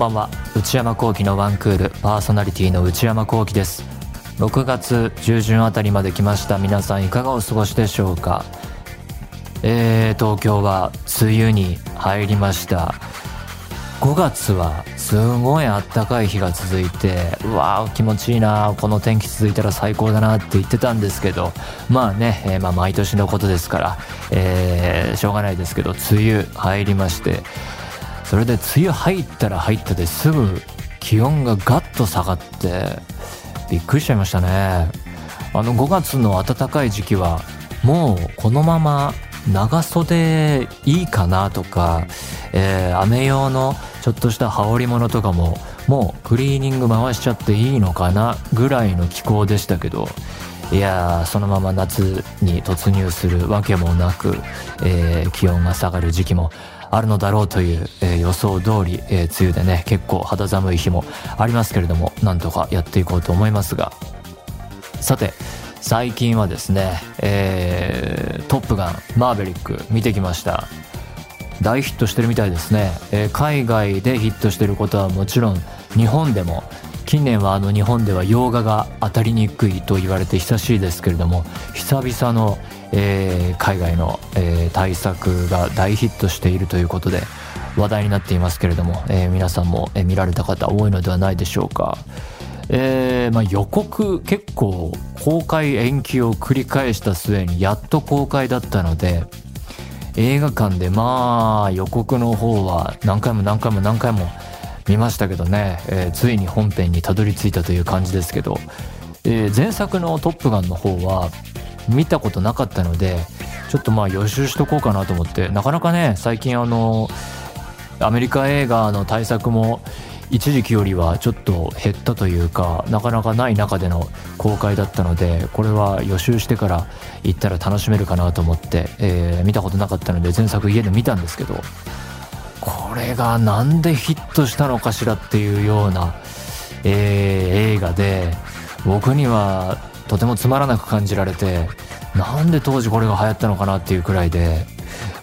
ばんは。内山聖輝のワンクールパーソナリティの内山聖輝です。6月中旬あたりまで来ました。皆さんいかがお過ごしでしょうか？えー、東京は梅雨に入りました。5月はすごいあったかい日が続いてうわー気持ちいいな。この天気続いたら最高だなって言ってたんですけど。まあね、えー、まあ毎年のことですから、えー、しょうがないですけど梅雨入りましてそれで梅雨入ったら入ったですぐ気温がガッと下がってびっくりしちゃいましたね。あの5月の暖かい時期はもうこのまま長袖いいかなとか、えー、雨用のちょっとした羽織物とかももうクリーニング回しちゃっていいのかなぐらいの気候でしたけどいやーそのまま夏に突入するわけもなく、えー、気温が下がる時期もあるのだろうという、えー、予想通り、えー、梅雨でね結構肌寒い日もありますけれどもなんとかやっていこうと思いますが。さて最近はですね、えー、トップガンマーヴェリック見てきました。大ヒットしてるみたいですね、えー、海外でヒットしてることはもちろん日本でも近年はあの日本では洋画が当たりにくいと言われて久しいですけれども久々の、えー、海外の、えー、対策が大ヒットしているということで話題になっていますけれども、えー、皆さんも、え見られた方多いのではないでしょうか。えまあ、予告結構公開延期を繰り返した末にやっと公開だったので映画館でまあ予告の方は何回も何回も何回も見ましたけどね、えー、ついに本編にたどり着いたという感じですけど、えー、前作の「トップガン」の方は見たことなかったのでちょっとまあ予習しとこうかなと思ってなかなかね最近あのアメリカ映画の対策も一時期よりはちょっと減ったというかなかなかない中での公開だったのでこれは予習してから行ったら楽しめるかなと思って、えー、見たことなかったので前作家で見たんですけど。これがなんでヒットしたのかしらっていうような、えー、映画で僕にはとてもつまらなく感じられてなんで当時これが流行ったのかなっていうくらいで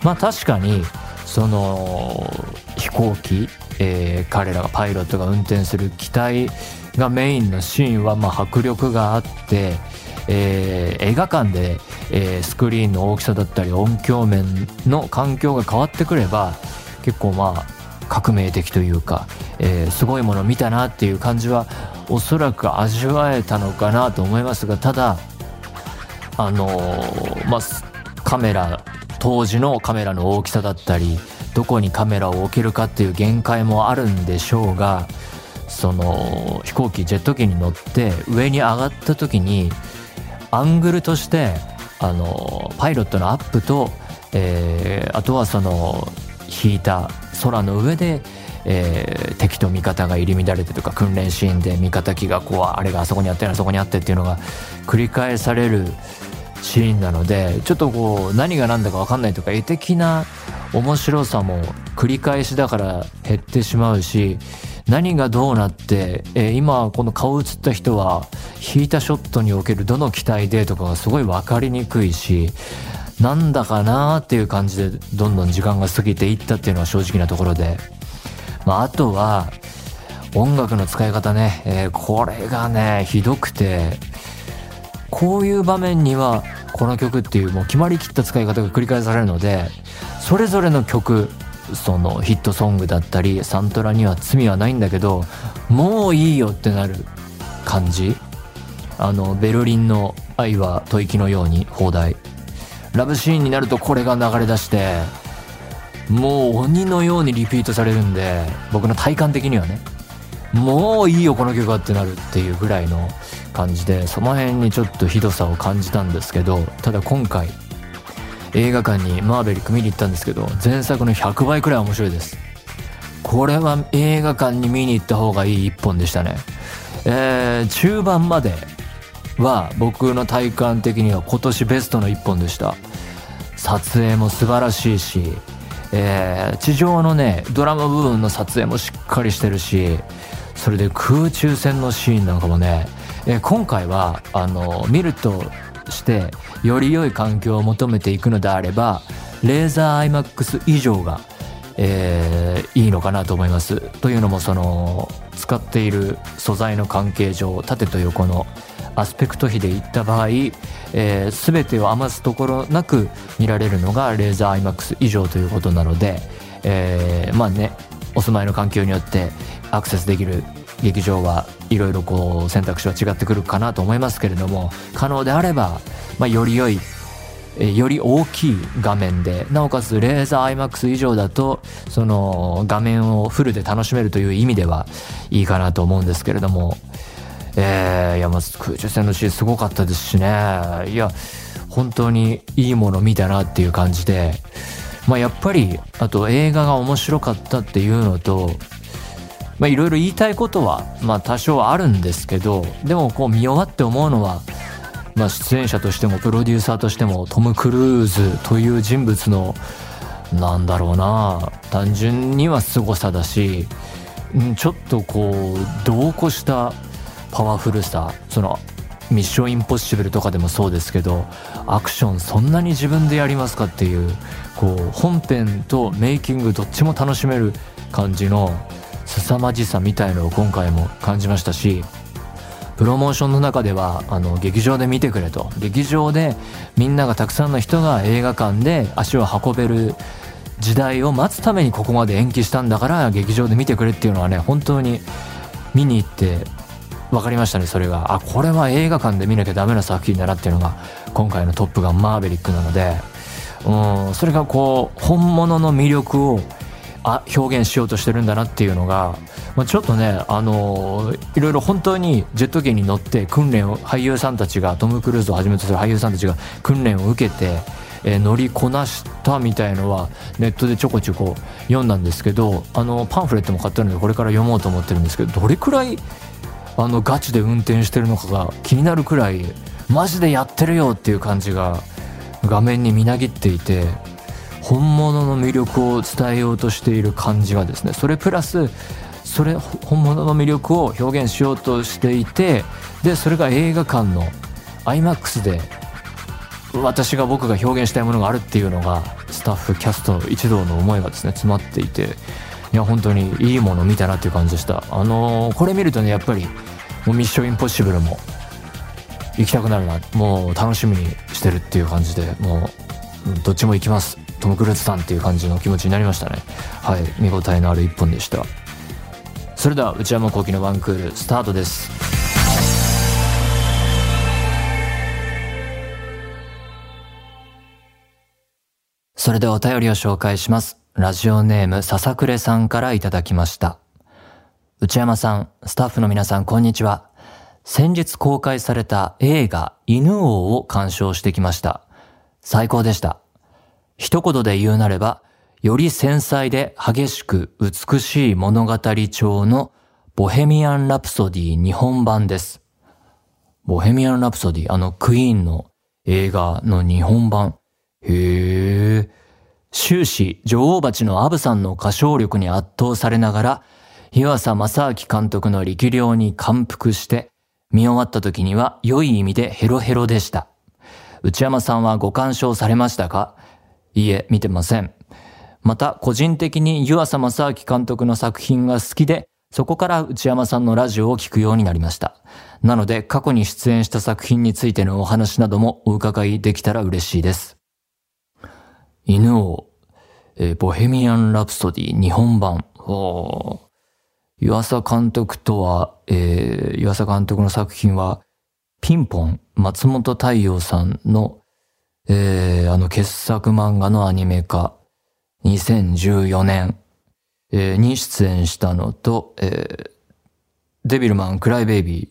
まあ確かにその飛行機えー、彼らがパイロットが運転する機体がメインのシーンはまあ迫力があって、えー、映画館で、えー、スクリーンの大きさだったり音響面の環境が変わってくれば結構まあ革命的というか、えー、すごいもの見たなっていう感じはおそらく味わえたのかなと思いますがただあのー、まあカメラ当時のカメラの大きさだったりどこにカメラを置けるかっていう限界もあるんでしょうがその飛行機ジェット機に乗って上に上がった時にアングルとしてあのパイロットのアップと、えー、あとはその引いた空の上で、えー、敵と味方が入り乱れてとか訓練シーンで味方機がこうあれがあそこにあってあそこにあってっていうのが繰り返されるシーンなのでちょっとこう何が何だか分かんないとか絵的な面白さも繰り返しだから減ってしまうし何がどうなって、えー、今この顔映った人は引いたショットにおけるどの機体でとかがすごい分かりにくいしなんだかなーっていう感じでどんどん時間が過ぎていったっていうのは正直なところで、まあ、あとは音楽の使い方ね、えー、これがねひどくてこういう場面にはこの曲っていうもう決まりきった使い方が繰り返されるのでそれぞれの曲そのヒットソングだったりサントラには罪はないんだけどもういいよってなる感じ。あのベルリンの愛は吐息のように放題。ラブシーンになるとこれが流れ出してもう鬼のようにリピートされるんで僕の体感的にはねもういいよこの曲はってなるっていうぐらいの感じでその辺にちょっとひどさを感じたんですけどただ今回映画館にマーベリック見に行ったんですけど前作の100倍くらい面白いです。これは映画館に見に行った方がいい一本でしたね。えー、中盤までは僕の体感的には今年ベストの一本でした。撮影も素晴らしいし、えー、地上のねドラマ部分の撮影もしっかりしてるしそれで空中戦のシーンなんかもね、えー、今回はあの見るとしてより良い環境を求めていくのであればレーザー IMAX 以上が、えー、いいのかなと思います。というのもその使っている素材の関係上縦と横のアスペクト比でいった場合、えー、全てを余すところなく見られるのがレーザー IMAX 以上ということなので、えー、まあねお住まいの環境によってアクセスできる劇場はいろいろこう選択肢は違ってくるかなと思いますけれども可能であれば、まあ、より良いより大きい画面でなおかつレーザー IMAX 以上だとその画面をフルで楽しめるという意味ではいいかなと思うんですけれどもえー、いやまず空中戦のシーンすごかったですしね。いや本当にいいもの見たなっていう感じで。まあやっぱりあと映画が面白かったっていうのとまあいろいろ言いたいことはまあ多少あるんですけどでもこう見終わって思うのはまあ、出演者としてもプロデューサーとしてもトム・クルーズという人物のなんだろうな単純には凄さだしちょっとこう度を越したパワフルさそのミッションインポッシブルとかでもそうですけどアクションそんなに自分でやりますかっていうこう本編とメイキングどっちも楽しめる感じの凄まじさみたいのを今回も感じましたしプロモーションの中ではあの劇場で見てくれと。劇場でみんながたくさんの人が映画館で足を運べる時代を待つためにここまで延期したんだから劇場で見てくれっていうのはね本当に見に行って分かりましたねそれが。あこれは映画館で見なきゃダメな作品だなっていうのが今回の「トップガンマーヴェリック」なので。うんそれがこう本物の魅力をあ表現しようとしてるんだなっていうのが、まあ、ちょっとね、あのー、いろいろ本当にジェット機に乗って訓練を俳優さんたちがトム・クルーズをはじめとする俳優さんたちが訓練を受けて、えー、乗りこなしたみたいのはネットでちょこちょこ読んだんですけどあのパンフレットも買ったのでこれから読もうと思ってるんですけどどれくらいあのガチで運転してるのかが気になるくらいマジでやってるよっていう感じが画面にみなぎっていて本物の魅力を伝えようとしている感じがですねそれプラスそれ本物の魅力を表現しようとしていてでそれが映画館の IMAX で私が僕が表現したいものがあるっていうのがスタッフキャスト一同の思いがですね詰まっていていや本当にいいもの見たなっていう感じでした。あのー、これ見るとねやっぱりもうミッションインポッシブルも行きたくなるな。もう楽しみにしてるっていう感じでもうどっちも行きます。トム・クルーズさんっていう感じの気持ちになりましたね。はい。見応えのある一本でした。それでは内山昂輝のワンクールスタートです。それではお便りを紹介します。ラジオネーム笹暮さんからいただきました内山さんスタッフの皆さんこんにちは先日公開された映画犬王を鑑賞してきました最高でした一言で言うなれば、より繊細で激しく美しい物語調のボヘミアン・ラプソディ日本版です。ボヘミアン・ラプソディ、あのクイーンの映画の日本版。へえ。終始、女王蜂のアブさんの歌唱力に圧倒されながら、湯浅正明監督の力量に感服して、見終わった時には良い意味でヘロヘロでした。内山さんはご鑑賞されましたか？いいえ、見てません。また、個人的に湯浅正明監督の作品が好きで、そこから内山さんのラジオを聞くようになりました。なので、過去に出演した作品についてのお話などもお伺いできたら嬉しいです。犬王、えー、ボヘミアン・ラプソディ日本版。湯浅監督とは、えー、湯浅監督の作品は、ピンポン、松本太陽さんのえー、あの傑作漫画のアニメ化、2014年、えー、に出演したのと、えー、デビルマン・クライベイビ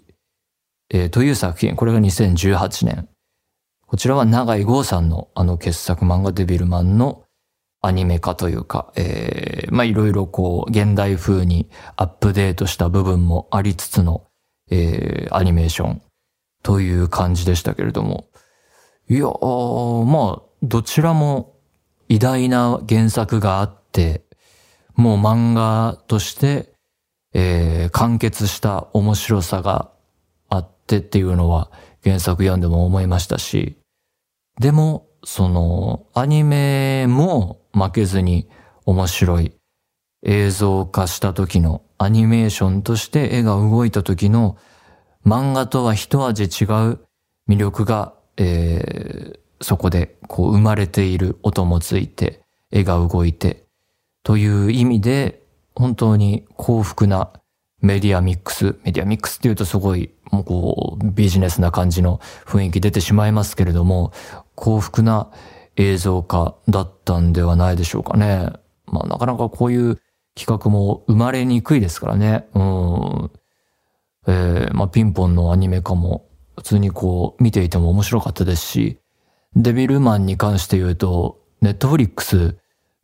ー、えー、という作品、これが2018年。こちらは長井剛さんのあの傑作漫画デビルマンのアニメ化というか、えー、まあいろいろこう現代風にアップデートした部分もありつつの、えー、アニメーションという感じでしたけれども、いやまあ、どちらも偉大な原作があって、もう漫画として、えー、完結した面白さがあってっていうのは原作読んでも思いましたし、でも、その、アニメも負けずに面白い映像化した時のアニメーションとして絵が動いた時の漫画とは一味違う魅力が、えー、そこでこう生まれている音もついて絵が動いてという意味で本当に幸福なメディアミックス。メディアミックスっていうとすごい、もうこう、ビジネスな感じの雰囲気出てしまいますけれども、幸福な映像化だったんではないでしょうかね。まあなかなかこういう企画も生まれにくいですからね。うん。えー、まあピンポンのアニメ化も普通にこう見ていても面白かったですし、デビルマンに関して言うと、ネットフリックス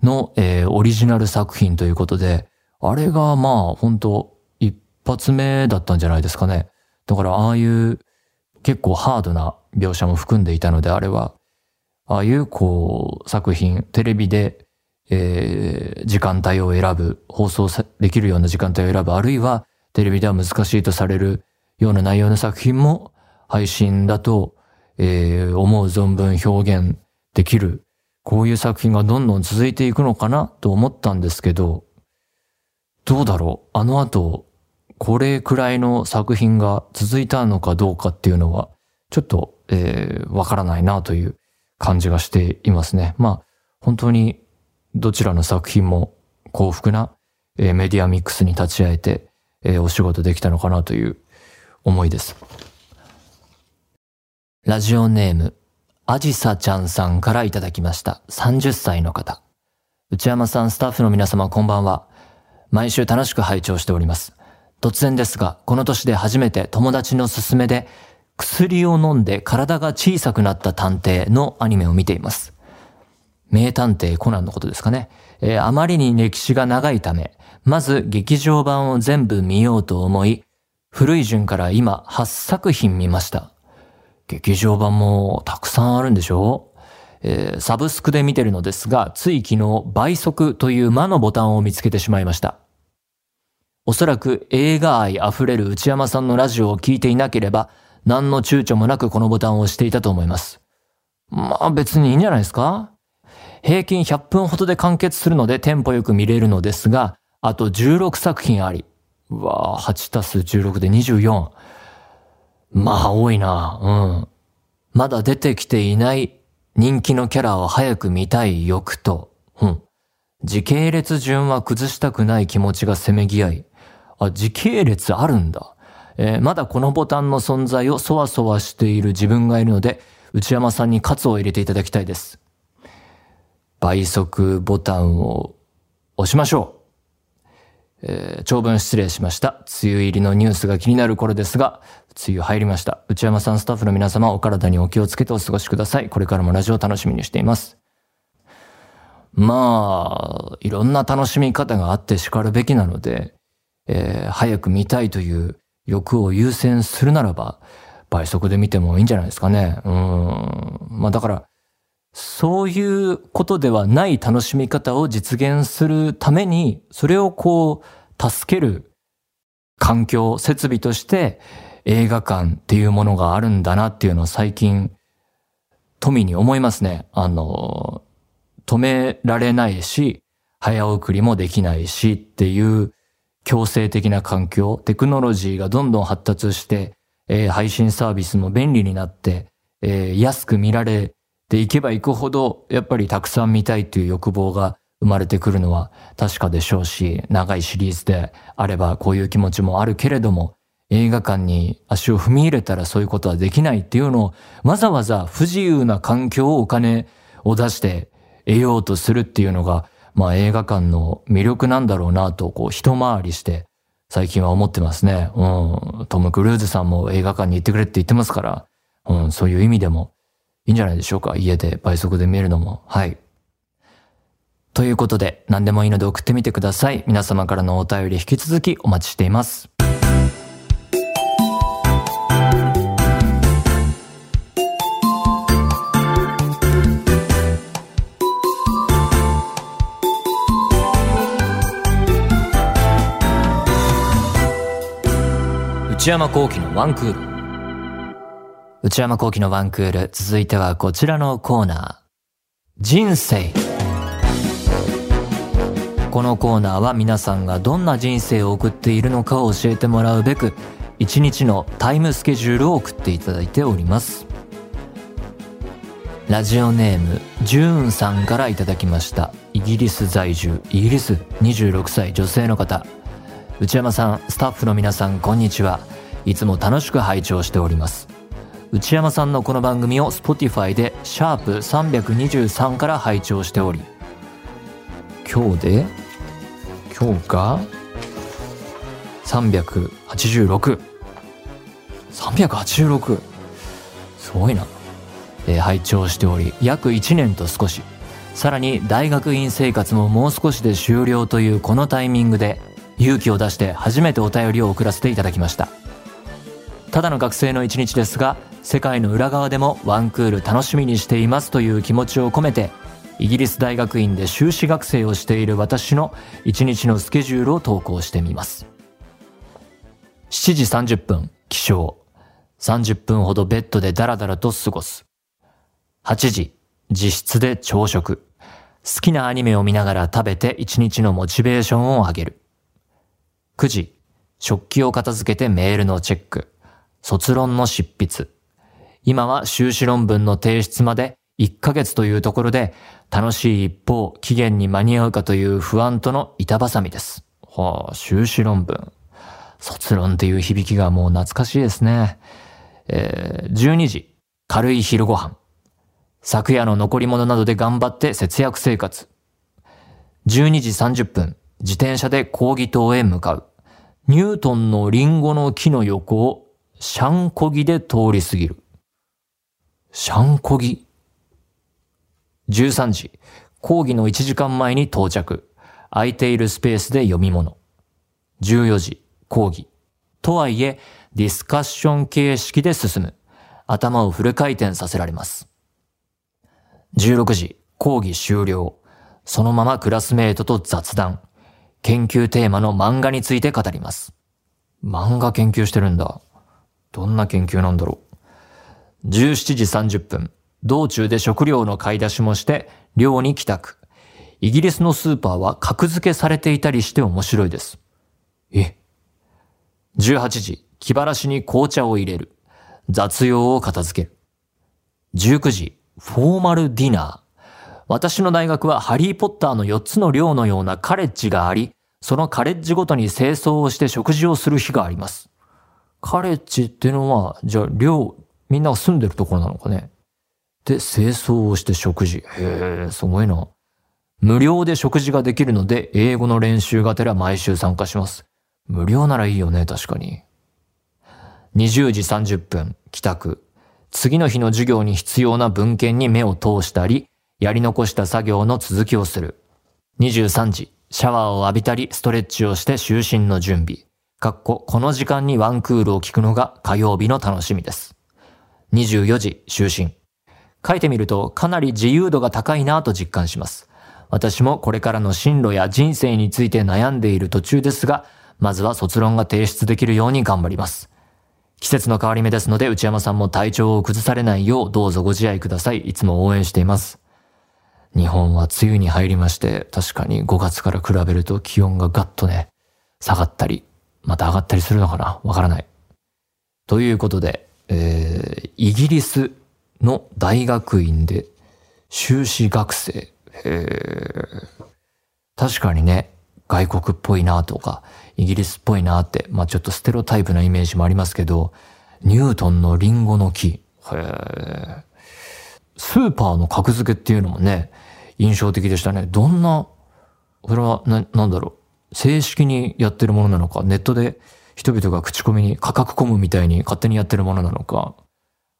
の、えー、オリジナル作品ということで、あれがまあ本当一発目だったんじゃないですかね。だからああいう結構ハードな描写も含んでいたのであれは、ああいうこう作品、テレビで、えー、時間帯を選ぶ、放送できるような時間帯を選ぶ、あるいはテレビでは難しいとされるような内容の作品も配信だと、えー、思う存分表現できる、こういう作品がどんどん続いていくのかなと思ったんですけど、どうだろう？あの後、これくらいの作品が続いたのかどうかっていうのは、ちょっと、えー、わからないなという感じがしていますね。まあ、本当にどちらの作品も幸福な、えー、メディアミックスに立ち会えて、えー、お仕事できたのかなという思いです。ラジオネーム、あじさちゃんさんからいただきました。30歳の方。内山さん、スタッフの皆様、こんばんは。毎週楽しく拝聴しております。突然ですが、この年で初めて友達の勧めで、薬を飲んで体が小さくなった探偵のアニメを見ています。名探偵コナンのことですかね。えー、あまりに歴史が長いため、まず劇場版を全部見ようと思い、古い順から今8作品見ました。劇場版もたくさんあるんでしょえー、サブスクで見てるのですが、つい昨日倍速という魔のボタンを見つけてしまいました。おそらく映画愛溢れる内山さんのラジオを聞いていなければ、何の躊躇もなくこのボタンを押していたと思います。まあ別にいいんじゃないですか？平均100分ほどで完結するのでテンポよく見れるのですが、あと16作品あり。うわぁ、8たす16で24。まあ多いなうん。まだ出てきていない人気のキャラを早く見たい欲と、うん。時系列順は崩したくない気持ちがせめぎ合い、あ、時系列あるんだ。えー、まだこのボタンの存在をそわそわしている自分がいるので、内山さんに喝を入れていただきたいです。倍速ボタンを押しましょう。えー、長文失礼しました。梅雨入りのニュースが気になる頃ですが、梅雨入りました。内山さんスタッフの皆様お体にお気をつけてお過ごしください。これからもラジオ楽しみにしています。まあ、いろんな楽しみ方があって叱るべきなので、えー、早く見たいという欲を優先するならば、倍速で見てもいいんじゃないですかね。うん。まあだから、そういうことではない楽しみ方を実現するために、それをこう、助ける環境、設備として映画館っていうものがあるんだなっていうのを最近、富に思いますね。あの、止められないし、早送りもできないしっていう強制的な環境、テクノロジーがどんどん発達して、えー、配信サービスも便利になって、えー、安く見られていけばいくほど、やっぱりたくさん見たいという欲望が生まれてくるのは確かでしょうし、長いシリーズであればこういう気持ちもあるけれども、映画館に足を踏み入れたらそういうことはできないっていうのを、わざわざ不自由な環境をお金を出して得ようとするっていうのが、まあ映画館の魅力なんだろうなと、こう一回りして最近は思ってますね。うん。トム・クルーズさんも映画館に行ってくれって言ってますから、うん、そういう意味でもいいんじゃないでしょうか。家で倍速で見るのも。はい。ということで、何でもいいので送ってみてください。皆様からのお便り引き続きお待ちしています。内山幸喜のワンクール。内山幸喜のワンクール。続いてはこちらのコーナー。人生。このコーナーは皆さんがどんな人生を送っているのかを教えてもらうべく一日のタイムスケジュールを送っていただいておりますラジオネームジューンさんからいただきましたイギリス在住イギリス26歳女性の方内山さんスタッフの皆さんこんにちは。いつも楽しく拝聴しております。内山さんのこの番組を Spotify でシャープ323から拝聴しており今日で今日が386 386すごいな、えー、拝聴しており約1年と少し。さらに大学院生活ももう少しで終了というこのタイミングで勇気を出して初めてお便りを送らせていただきました。ただの学生の一日ですが世界の裏側でもワンクール楽しみにしていますという気持ちを込めてイギリス大学院で修士学生をしている私の一日のスケジュールを投稿してみます。7時30分起床。30分ほどベッドでダラダラと過ごす。8時自室で朝食。好きなアニメを見ながら食べて一日のモチベーションを上げる。9時食器を片付けてメールのチェック卒論の執筆今は修士論文の提出まで1ヶ月というところで、楽しい一方、期限に間に合うかという不安との板挟みです。はあ、修士論文。卒論っていう響きがもう懐かしいですね。えー、12時、軽い昼ご飯。昨夜の残り物などで頑張って節約生活。12時30分、自転車で講義棟へ向かう。ニュートンのリンゴの木の横をシャンコギで通り過ぎる。シャンコギ13時、講義の1時間前に到着。空いているスペースで読み物。14時、講義。とはいえ、ディスカッション形式で進む。頭をフル回転させられます。16時、講義終了。そのままクラスメイトと雑談。研究テーマの漫画について語ります。漫画研究してるんだ。どんな研究なんだろう。17時30分。道中で食料の買い出しもして寮に帰宅。イギリスのスーパーは格付けされていたりして面白いです。え ?18 時、気晴らしに紅茶を入れる。雑用を片付ける。19時、フォーマルディナー。私の大学はハリーポッターの4つの寮のようなカレッジがあり、そのカレッジごとに清掃をして食事をする日があります。カレッジっていうのは、じゃあ寮、みんなが住んでるところなのかねで、清掃をして食事。へえ、すごいな。無料で食事ができるので、英語の練習がてら毎週参加します。無料ならいいよね、確かに。20時30分、帰宅。次の日の授業に必要な文献に目を通したり、やり残した作業の続きをする。23時、シャワーを浴びたり、ストレッチをして就寝の準備。かっこ、この時間にワンクールを聞くのが火曜日の楽しみです。24時、就寝。書いてみるとかなり自由度が高いなと実感します。私もこれからの進路や人生について悩んでいる途中ですが、まずは卒論が提出できるように頑張ります。季節の変わり目ですので内山さんも体調を崩されないようどうぞご自愛ください。いつも応援しています。日本は梅雨に入りまして、確かに5月から比べると気温がガッとね、下がったり、また上がったりするのかな？わからない。ということで、えー、イギリスの大学院で修士学生。確かにね、外国っぽいなとか、イギリスっぽいなって、まあちょっとステロタイプなイメージもありますけど、ニュートンのリンゴの木。スーパーの格付けっていうのもね、印象的でしたね。どんな、それはな、なんだろう。正式にやってるものなのか、ネットで人々が口コミに価格コムみたいに勝手にやってるものなのか。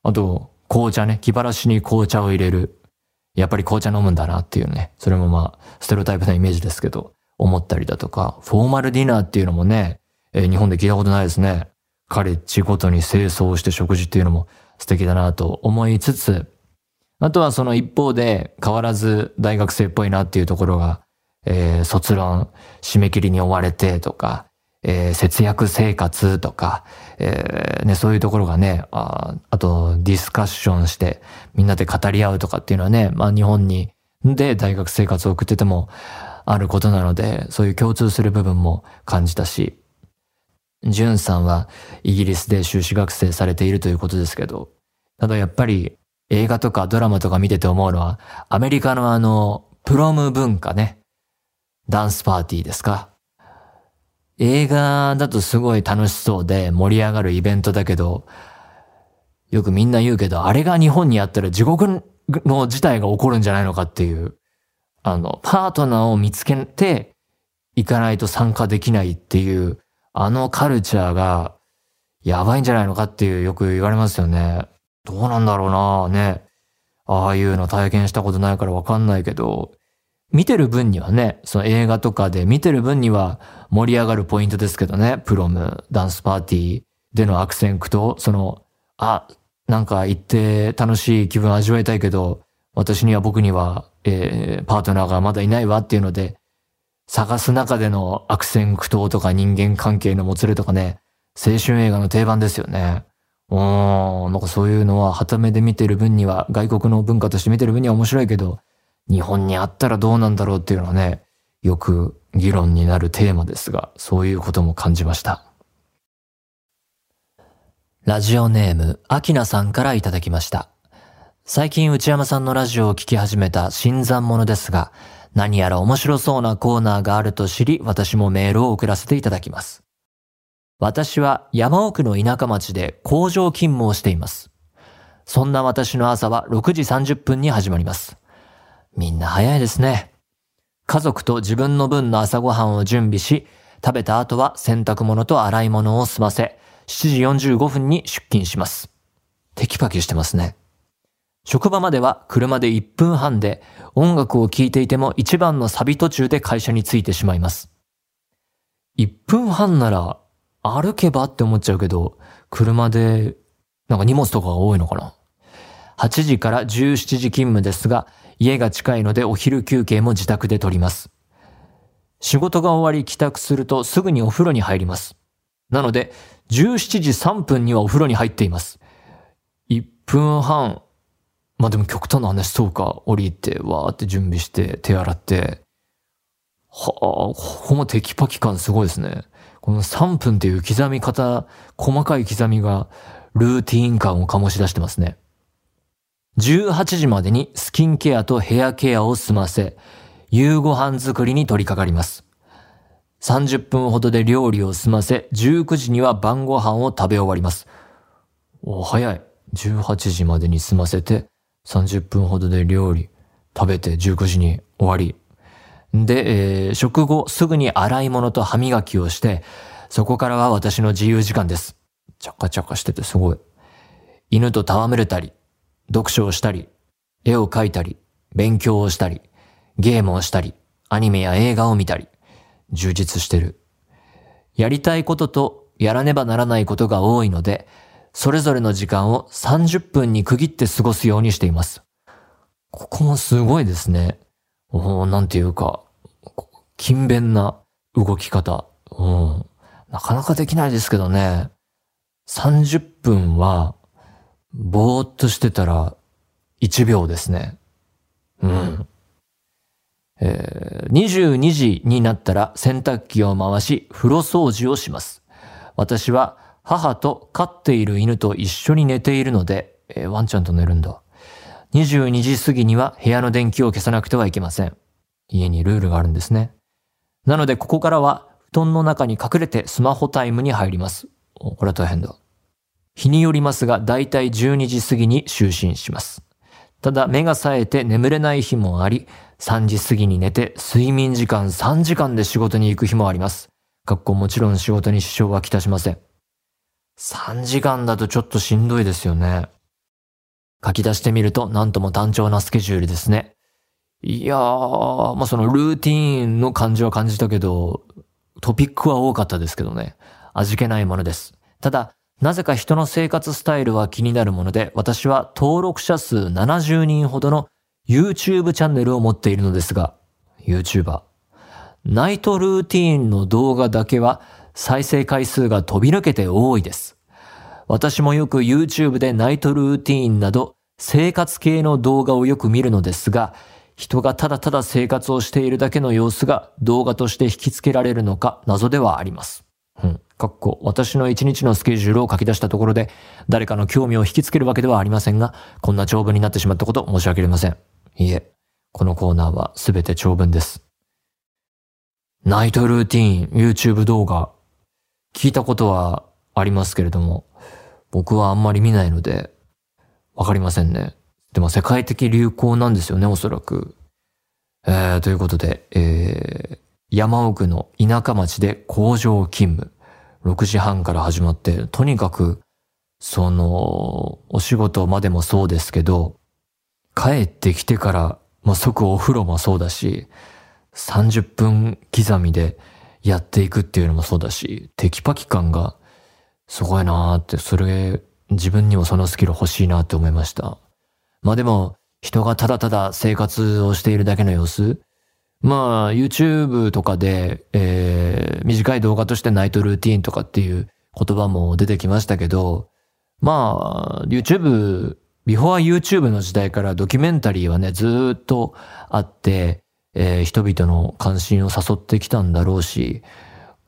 あと、紅茶ね、気晴らしに紅茶を入れる。やっぱり紅茶飲むんだなっていうね。それもまあ、ステロタイプなイメージですけど、思ったりだとか、フォーマルディナーっていうのもね、えー、日本で聞いたことないですね。カレッジごとに清掃して食事っていうのも素敵だなと思いつつ、あとはその一方で変わらず大学生っぽいなっていうところが、えー、卒論締め切りに追われてとか、えー、節約生活とか、えー、ね、そういうところがね、ああとディスカッションしてみんなで語り合うとかっていうのはね、まあ日本にで大学生活を送っててもあることなので、そういう共通する部分も感じたし、ジュンさんはイギリスで修士学生されているということですけど、ただやっぱり映画とかドラマとか見てて思うのは、アメリカのあの、プロム文化ね。ダンスパーティーですか。映画だとすごい楽しそうで盛り上がるイベントだけど、よくみんな言うけど、あれが日本にあったら地獄の事態が起こるんじゃないのかっていう、あの、パートナーを見つけて行かないと参加できないっていう、あのカルチャーがやばいんじゃないのかっていうよく言われますよね。どうなんだろうなね。ああいうの体験したことないからわかんないけど、見てる分にはね、その映画とかで見てる分には盛り上がるポイントですけどね、プロム、ダンスパーティーでの悪戦苦闘、その、あ、なんか行って楽しい気分味わいたいけど、私には僕には、えー、パートナーがまだいないわっていうので、探す中での悪戦苦闘とか人間関係のもつれとかね、青春映画の定番ですよね。うん、なんかそういうのは、はためで見てる分には、外国の文化として見てる分には面白いけど、日本にあったらどうなんだろうっていうのはね、よく議論になるテーマですが、そういうことも感じました。ラジオネーム、アキナさんからいただきました。最近内山さんのラジオを聞き始めた新参者ですが、何やら面白そうなコーナーがあると知り、私もメールを送らせていただきます。私は山奥の田舎町で工場勤務をしています。そんな私の朝は6時30分に始まります。みんな早いですね。家族と自分の分の朝ごはんを準備し、食べた後は洗濯物と洗い物を済ませ、7時45分に出勤します。テキパキしてますね。職場までは車で1分半で音楽を聴いていても一番のサビ途中で会社に着いてしまいます。1分半なら歩けばって思っちゃうけど、車でなんか荷物とかが多いのかな ?8 時から17時勤務ですが、家が近いのでお昼休憩も自宅で取ります。仕事が終わり帰宅するとすぐにお風呂に入ります。なので、17時3分にはお風呂に入っています。1分半。まあでも極端な話そうか。降りて、わーって準備して、手洗って。はあ、ここもテキパキ感すごいですね。この3分っていう刻み方、細かい刻みが、ルーティーン感を醸し出してますね。18時までにスキンケアとヘアケアを済ませ、夕ご飯作りに取り掛かります。30分ほどで料理を済ませ、19時には晩ご飯を食べ終わります。お、早い。18時までに済ませて、30分ほどで料理、食べて19時に終わり。で、えー、食後すぐに洗い物と歯磨きをして、そこからは私の自由時間です。チャカチャカしててすごい。犬と戯れたり、読書をしたり、絵を描いたり、勉強をしたり、ゲームをしたり、アニメや映画を見たり、充実してる。やりたいこととやらねばならないことが多いので、それぞれの時間を30分に区切って過ごすようにしています。ここもすごいですね。おなんていうか、勤勉な動き方。うん。なかなかできないですけどね。30分はぼーっとしてたら1秒ですね。うん。えー、22時になったら洗濯機を回し風呂掃除をします。私は母と飼っている犬と一緒に寝ているので、えー、ワンちゃんと寝るんだ。22時過ぎには部屋の電気を消さなくてはいけません。家にルールがあるんですね。なのでここからは布団の中に隠れてスマホタイムに入ります。これは大変だ。日によりますが、だいたい12時過ぎに就寝します。ただ、目が冴えて眠れない日もあり、3時過ぎに寝て、睡眠時間3時間で仕事に行く日もあります。学校もちろん仕事に支障はきたしません。3時間だとちょっとしんどいですよね。書き出してみると、なんとも単調なスケジュールですね。いやー、まあ、そのルーティーンの感じは感じたけど、トピックは多かったですけどね。味気ないものです。ただ、なぜか人の生活スタイルは気になるもので、私は登録者数70人ほどの YouTube チャンネルを持っているのですが、YouTuber。ナイトルーティーンの動画だけは再生回数が飛び抜けて多いです。私もよく YouTube でナイトルーティーンなど生活系の動画をよく見るのですが、人がただただ生活をしているだけの様子が動画として引き付けられるのか謎ではあります。うん。かっこ、私の一日のスケジュールを書き出したところで、誰かの興味を引きつけるわけではありませんが、こんな長文になってしまったこと申し訳ありません。いいえ、このコーナーはすべて長文です。ナイトルーティーン、YouTube 動画、聞いたことはありますけれども、僕はあんまり見ないので、わかりませんね。でも世界的流行なんですよね、おそらく。えー、ということで、えー、山奥の田舎町で工場勤務。6時半から始まって、とにかく、その、お仕事までもそうですけど、帰ってきてから、まあ、即お風呂もそうだし、30分刻みでやっていくっていうのもそうだし、テキパキ感がすごいなーって、それ、自分にもそのスキル欲しいなって思いました。まあでも、人がただただ生活をしているだけの様子まあ、YouTube とかで、えー、短い動画としてナイトルーティーンとかっていう言葉も出てきましたけど、まあ、YouTube、ビフォー YouTube の時代からドキュメンタリーはね、ずっとあって、えー、人々の関心を誘ってきたんだろうし、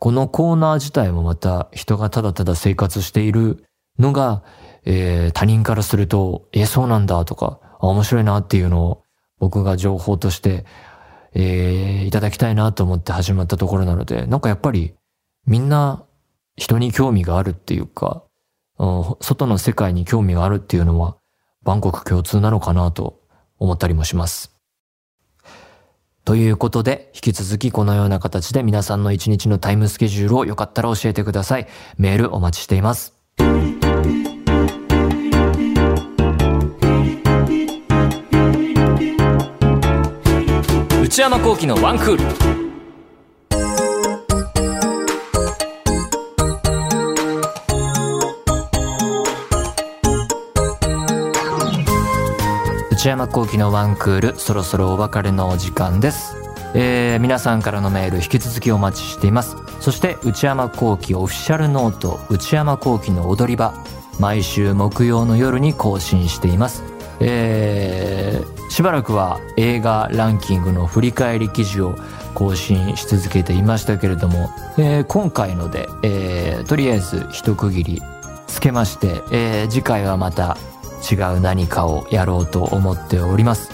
このコーナー自体もまた人がただただ生活しているのが、えー、他人からすると、え、そうなんだとか、面白いなっていうのを僕が情報としてえー、いただきたいなと思って始まったところなので、なんかやっぱりみんな人に興味があるっていうか、外の世界に興味があるっていうのは、万国共通なのかなと思ったりもします。ということで、引き続きこのような形で皆さんの一日のタイムスケジュールをよかったら教えてください。メールお待ちしています。内山幸輝のワンクール内山幸輝のワンクールそろそろお別れのお時間です。えー、皆さんからのメール引き続きお待ちしています。そして内山幸輝オフィシャルノート内山幸輝の踊り場毎週木曜の夜に更新しています。えー、しばらくは映画ランキングの振り返り記事を更新し続けていましたけれども、えー、今回ので、えー、とりあえず一区切りつけまして、えー、次回はまた違う何かをやろうと思っております。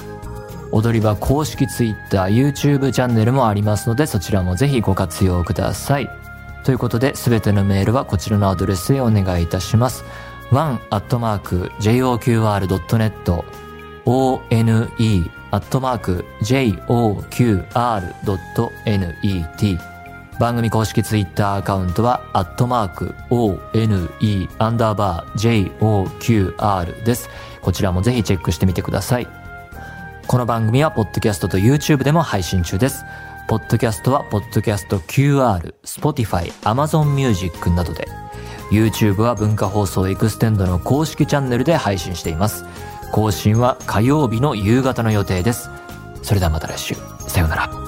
踊り場公式 Twitter、YouTube チャンネルもありますので、そちらもぜひご活用ください。ということで、すべてのメールはこちらのアドレスへお願いいたします。one.joqr.net one.joqr.net 番組公式ツイッターアカウントは、アットマーク、one, アンダーバー、joqr です。こちらもぜひチェックしてみてください。この番組は、ポッドキャストと YouTube でも配信中です。ポッドキャストは、ポッドキャスト QR、Spotify、Amazon Music などで、YouTube は文化放送エクステンドの公式チャンネルで配信しています。更新は火曜日の夕方の予定です。それではまた来週。さようなら。